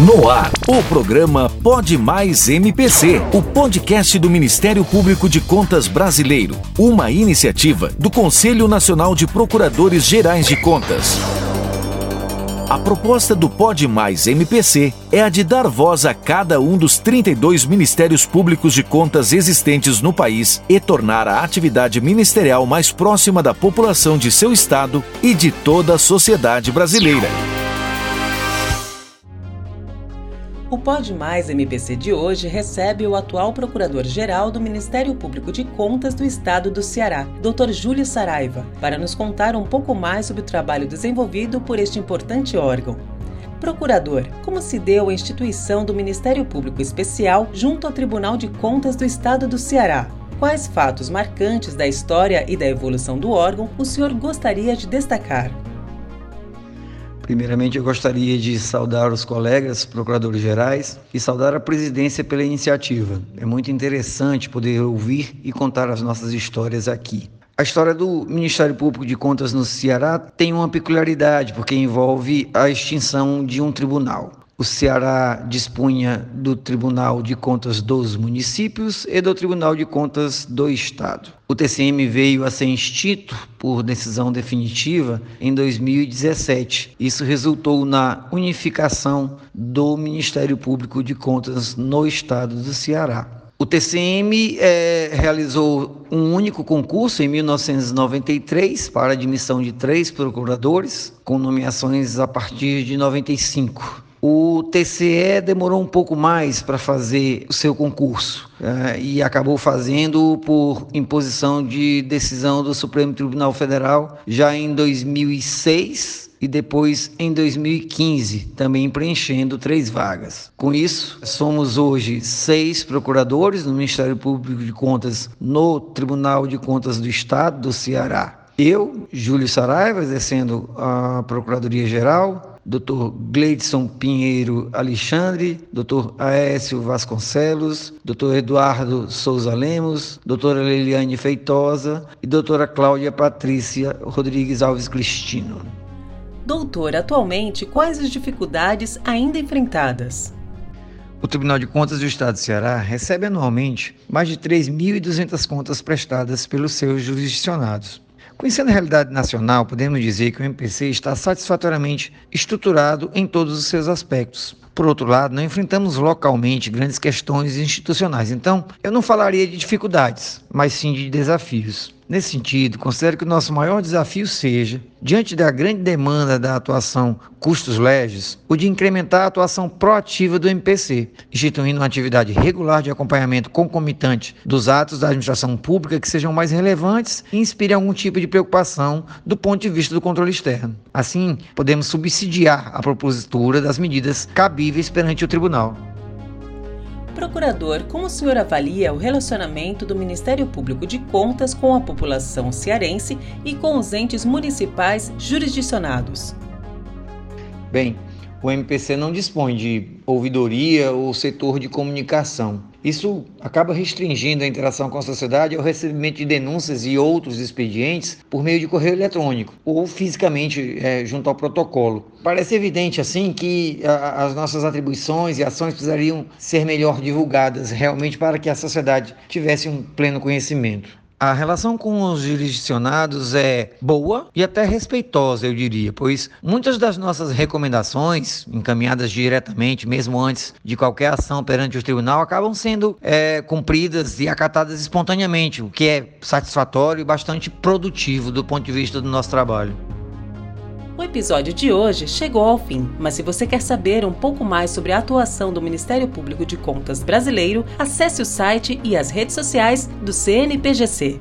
No ar, o programa Pode Mais MPC, o podcast do Ministério Público de Contas Brasileiro, uma iniciativa do Conselho Nacional de Procuradores Gerais de Contas. A proposta do Pode Mais MPC é a de dar voz a cada um dos 32 Ministérios Públicos de Contas existentes no país e tornar a atividade ministerial mais próxima da população de seu estado e de toda a sociedade brasileira. O Pode Mais MPC de hoje recebe o atual Procurador-Geral do Ministério Público de Contas do Estado do Ceará, Dr. Júlio Saraiva, para nos contar um pouco mais sobre o trabalho desenvolvido por este importante órgão. Procurador, como se deu a instituição do Ministério Público Especial junto ao Tribunal de Contas do Estado do Ceará? Quais fatos marcantes da história e da evolução do órgão o senhor gostaria de destacar? Primeiramente, eu gostaria de saudar os colegas procuradores gerais e saudar a presidência pela iniciativa. É muito interessante poder ouvir e contar as nossas histórias aqui. A história do Ministério Público de Contas no Ceará tem uma peculiaridade, porque envolve a extinção de um tribunal. O Ceará dispunha do Tribunal de Contas dos municípios e do Tribunal de Contas do Estado. O TCM veio a ser extinto por decisão definitiva em 2017. Isso resultou na unificação do Ministério Público de Contas no Estado do Ceará. O TCM é, realizou um único concurso em 1993 para admissão de três procuradores, com nomeações a partir de 95. O TCE demorou um pouco mais para fazer o seu concurso uh, e acabou fazendo por imposição de decisão do Supremo Tribunal Federal já em 2006 e depois em 2015, também preenchendo três vagas. Com isso, somos hoje seis procuradores no Ministério Público de Contas no Tribunal de Contas do Estado do Ceará. Eu, Júlio Saraiva, exercendo a Procuradoria-Geral, Dr. Gleidson Pinheiro Alexandre, Dr. Aécio Vasconcelos, Dr. Eduardo Souza Lemos, doutora Leliane Feitosa e doutora Cláudia Patrícia Rodrigues Alves Cristino. Doutor, atualmente, quais as dificuldades ainda enfrentadas? O Tribunal de Contas do Estado do Ceará recebe anualmente mais de 3.200 contas prestadas pelos seus jurisdicionados. Conhecendo a realidade nacional, podemos dizer que o MPC está satisfatoriamente estruturado em todos os seus aspectos. Por outro lado, não enfrentamos localmente grandes questões institucionais, então eu não falaria de dificuldades, mas sim de desafios. Nesse sentido, considero que o nosso maior desafio seja, diante da grande demanda da atuação custos legis, o de incrementar a atuação proativa do MPC, instituindo uma atividade regular de acompanhamento concomitante dos atos da administração pública que sejam mais relevantes e inspirem algum tipo de preocupação do ponto de vista do controle externo. Assim, podemos subsidiar a propositura das medidas cabíveis perante o tribunal. Procurador, como o senhor avalia o relacionamento do Ministério Público de Contas com a população cearense e com os entes municipais jurisdicionados? Bem, o MPC não dispõe de ouvidoria ou setor de comunicação. Isso acaba restringindo a interação com a sociedade ao recebimento de denúncias e outros expedientes por meio de correio eletrônico ou fisicamente é, junto ao protocolo. Parece evidente, assim, que a, as nossas atribuições e ações precisariam ser melhor divulgadas realmente para que a sociedade tivesse um pleno conhecimento. A relação com os jurisdicionados é boa e até respeitosa, eu diria, pois muitas das nossas recomendações, encaminhadas diretamente, mesmo antes de qualquer ação perante o tribunal, acabam sendo é, cumpridas e acatadas espontaneamente, o que é satisfatório e bastante produtivo do ponto de vista do nosso trabalho. O episódio de hoje chegou ao fim, mas se você quer saber um pouco mais sobre a atuação do Ministério Público de Contas brasileiro, acesse o site e as redes sociais do CNPGC.